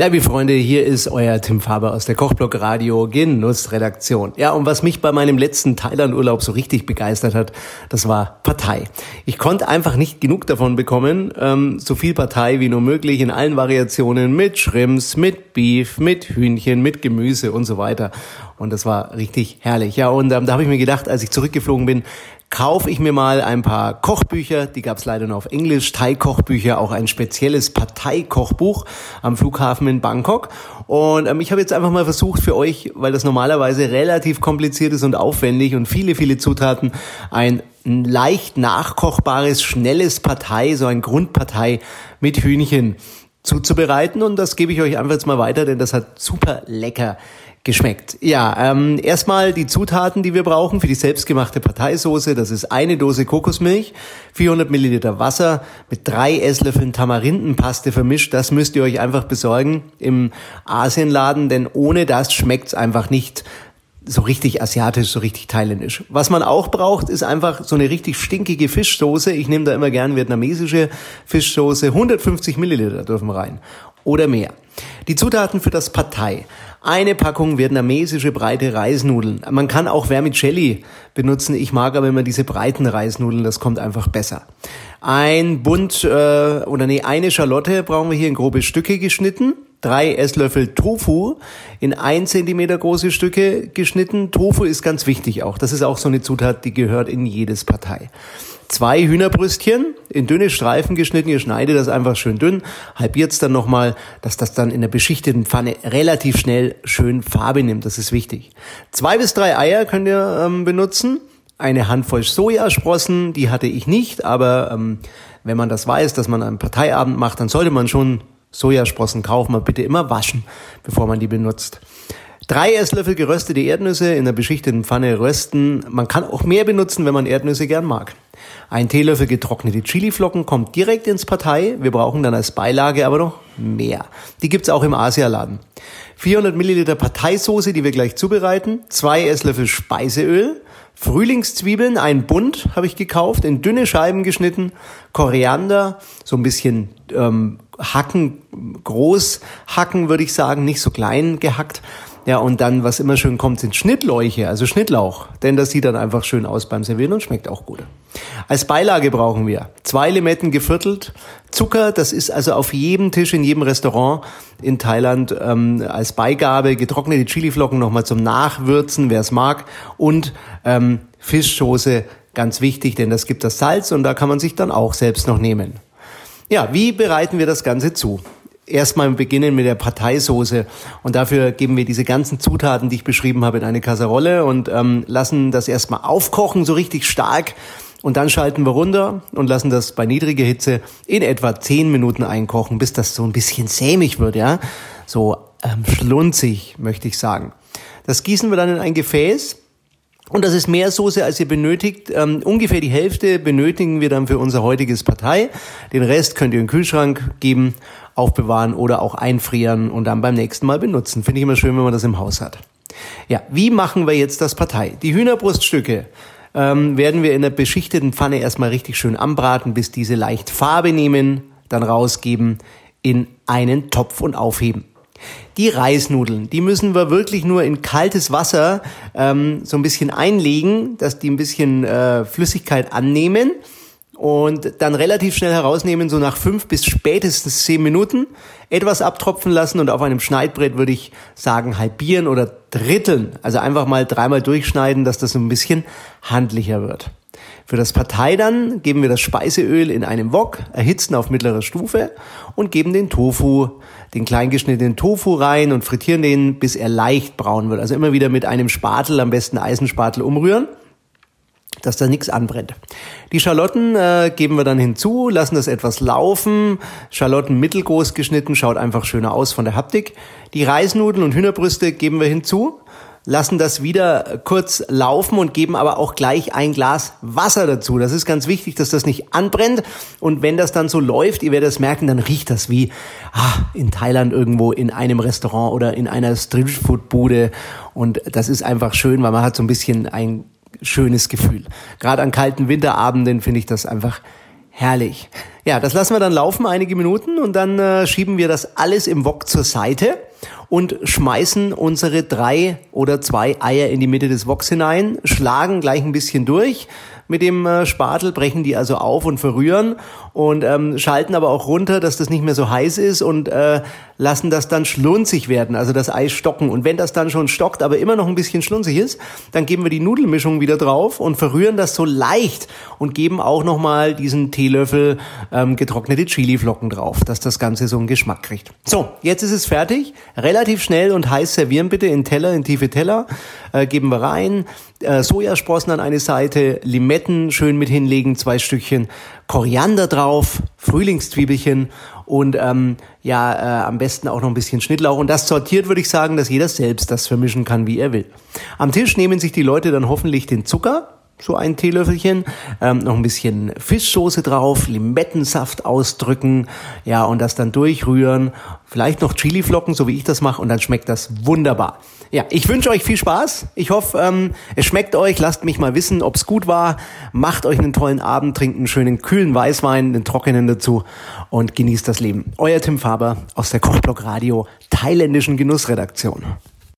Liebe Freunde, hier ist euer Tim Faber aus der Kochblock Radio Genussredaktion. Ja, und was mich bei meinem letzten Thailand-Urlaub so richtig begeistert hat, das war Partei. Ich konnte einfach nicht genug davon bekommen. Ähm, so viel Partei wie nur möglich in allen Variationen mit Shrimps, mit Beef, mit Hühnchen, mit Gemüse und so weiter. Und das war richtig herrlich. Ja, und ähm, da habe ich mir gedacht, als ich zurückgeflogen bin, kaufe ich mir mal ein paar Kochbücher, die gab es leider nur auf Englisch, Thai-Kochbücher, auch ein spezielles Parteikochbuch am Flughafen in Bangkok. Und ähm, ich habe jetzt einfach mal versucht für euch, weil das normalerweise relativ kompliziert ist und aufwendig und viele, viele Zutaten, ein leicht nachkochbares, schnelles Partei, so ein Grundpartei mit Hühnchen zuzubereiten. Und das gebe ich euch einfach jetzt mal weiter, denn das hat super lecker geschmeckt. Ja, ähm, erstmal die Zutaten, die wir brauchen für die selbstgemachte Parteisoße. Das ist eine Dose Kokosmilch, 400 Milliliter Wasser mit drei Esslöffeln Tamarindenpaste vermischt. Das müsst ihr euch einfach besorgen im Asienladen, denn ohne das schmeckt's einfach nicht so richtig asiatisch, so richtig thailändisch. Was man auch braucht, ist einfach so eine richtig stinkige Fischsoße. Ich nehme da immer gern vietnamesische Fischsoße. 150 Milliliter dürfen rein oder mehr. Die Zutaten für das Partei. Eine Packung vietnamesische breite Reisnudeln. Man kann auch Vermicelli benutzen. Ich mag aber immer diese breiten Reisnudeln. Das kommt einfach besser. Ein Bund äh, oder nee, eine Schalotte brauchen wir hier in grobe Stücke geschnitten. Drei Esslöffel Tofu in ein Zentimeter große Stücke geschnitten. Tofu ist ganz wichtig auch. Das ist auch so eine Zutat, die gehört in jedes Partei. Zwei Hühnerbrüstchen in dünne Streifen geschnitten. Ihr schneidet das einfach schön dünn, halbiert es dann nochmal, dass das dann in der beschichteten Pfanne relativ schnell schön Farbe nimmt. Das ist wichtig. Zwei bis drei Eier könnt ihr ähm, benutzen. Eine Handvoll Sojasprossen, die hatte ich nicht, aber ähm, wenn man das weiß, dass man einen Parteiabend macht, dann sollte man schon Sojasprossen kaufen, aber bitte immer waschen, bevor man die benutzt. Drei Esslöffel geröstete Erdnüsse in der beschichteten Pfanne rösten. Man kann auch mehr benutzen, wenn man Erdnüsse gern mag. Ein Teelöffel getrocknete Chiliflocken kommt direkt ins Partei. Wir brauchen dann als Beilage aber noch mehr. Die gibt's auch im Asialaden. 400 Milliliter Parteisoße, die wir gleich zubereiten. Zwei Esslöffel Speiseöl. Frühlingszwiebeln, ein Bund habe ich gekauft, in dünne Scheiben geschnitten. Koriander, so ein bisschen ähm, hacken, groß hacken würde ich sagen, nicht so klein gehackt. Ja, und dann, was immer schön kommt, sind Schnittläuche, also Schnittlauch. Denn das sieht dann einfach schön aus beim Servieren und schmeckt auch gut. Als Beilage brauchen wir zwei Limetten geviertelt, Zucker, das ist also auf jedem Tisch in jedem Restaurant in Thailand ähm, als Beigabe, getrocknete Chiliflocken nochmal zum Nachwürzen, wer es mag, und ähm, Fischsoße, ganz wichtig, denn das gibt das Salz und da kann man sich dann auch selbst noch nehmen. Ja, wie bereiten wir das Ganze zu? Erstmal beginnen mit der Parteisoße und dafür geben wir diese ganzen Zutaten, die ich beschrieben habe, in eine Kasserolle und ähm, lassen das erstmal aufkochen, so richtig stark. Und dann schalten wir runter und lassen das bei niedriger Hitze in etwa zehn Minuten einkochen, bis das so ein bisschen sämig wird, ja. So ähm, schlunzig, möchte ich sagen. Das gießen wir dann in ein Gefäß. Und das ist mehr Soße, als ihr benötigt. Ähm, ungefähr die Hälfte benötigen wir dann für unser heutiges Partei. Den Rest könnt ihr in den Kühlschrank geben aufbewahren oder auch einfrieren und dann beim nächsten Mal benutzen. Finde ich immer schön, wenn man das im Haus hat. Ja, wie machen wir jetzt das Partei? Die Hühnerbruststücke ähm, werden wir in der beschichteten Pfanne erstmal richtig schön anbraten, bis diese leicht Farbe nehmen, dann rausgeben, in einen Topf und aufheben. Die Reisnudeln, die müssen wir wirklich nur in kaltes Wasser ähm, so ein bisschen einlegen, dass die ein bisschen äh, Flüssigkeit annehmen und dann relativ schnell herausnehmen, so nach fünf bis spätestens zehn Minuten, etwas abtropfen lassen und auf einem Schneidbrett würde ich sagen halbieren oder dritteln. Also einfach mal dreimal durchschneiden, dass das so ein bisschen handlicher wird. Für das Partei dann geben wir das Speiseöl in einem Wok, erhitzen auf mittlerer Stufe und geben den Tofu, den kleingeschnittenen Tofu rein und frittieren den, bis er leicht braun wird. Also immer wieder mit einem Spatel, am besten Eisenspatel umrühren dass da nichts anbrennt. Die Schalotten äh, geben wir dann hinzu, lassen das etwas laufen. Schalotten mittelgroß geschnitten, schaut einfach schöner aus von der Haptik. Die Reisnudeln und Hühnerbrüste geben wir hinzu, lassen das wieder kurz laufen und geben aber auch gleich ein Glas Wasser dazu. Das ist ganz wichtig, dass das nicht anbrennt. Und wenn das dann so läuft, ihr werdet es merken, dann riecht das wie ah, in Thailand irgendwo in einem Restaurant oder in einer Streetfood-Bude. Und das ist einfach schön, weil man hat so ein bisschen ein schönes Gefühl. Gerade an kalten Winterabenden finde ich das einfach Herrlich. Ja, das lassen wir dann laufen einige Minuten und dann äh, schieben wir das alles im Wok zur Seite und schmeißen unsere drei oder zwei Eier in die Mitte des Woks hinein, schlagen gleich ein bisschen durch mit dem äh, Spatel, brechen die also auf und verrühren und ähm, schalten aber auch runter, dass das nicht mehr so heiß ist und äh, lassen das dann schlunzig werden, also das Ei stocken. Und wenn das dann schon stockt, aber immer noch ein bisschen schlunzig ist, dann geben wir die Nudelmischung wieder drauf und verrühren das so leicht und geben auch nochmal diesen Teelöffel ähm, getrocknete Chiliflocken drauf, dass das Ganze so einen Geschmack kriegt. So, jetzt ist es fertig. Relativ schnell und heiß servieren bitte in Teller, in tiefe Teller. Äh, geben wir rein. Äh, Sojasprossen an eine Seite, Limetten schön mit hinlegen, zwei Stückchen. Koriander drauf, Frühlingszwiebelchen und ähm, ja, äh, am besten auch noch ein bisschen Schnittlauch. Und das sortiert würde ich sagen, dass jeder selbst das vermischen kann, wie er will. Am Tisch nehmen sich die Leute dann hoffentlich den Zucker, so ein Teelöffelchen, ähm, noch ein bisschen Fischsoße drauf, Limettensaft ausdrücken, ja, und das dann durchrühren, vielleicht noch Chiliflocken, so wie ich das mache, und dann schmeckt das wunderbar. Ja, ich wünsche euch viel Spaß. Ich hoffe, ähm, es schmeckt euch. Lasst mich mal wissen, ob's gut war. Macht euch einen tollen Abend, trinkt einen schönen kühlen Weißwein, einen trockenen dazu und genießt das Leben. Euer Tim Faber aus der Kochblock Radio thailändischen Genussredaktion.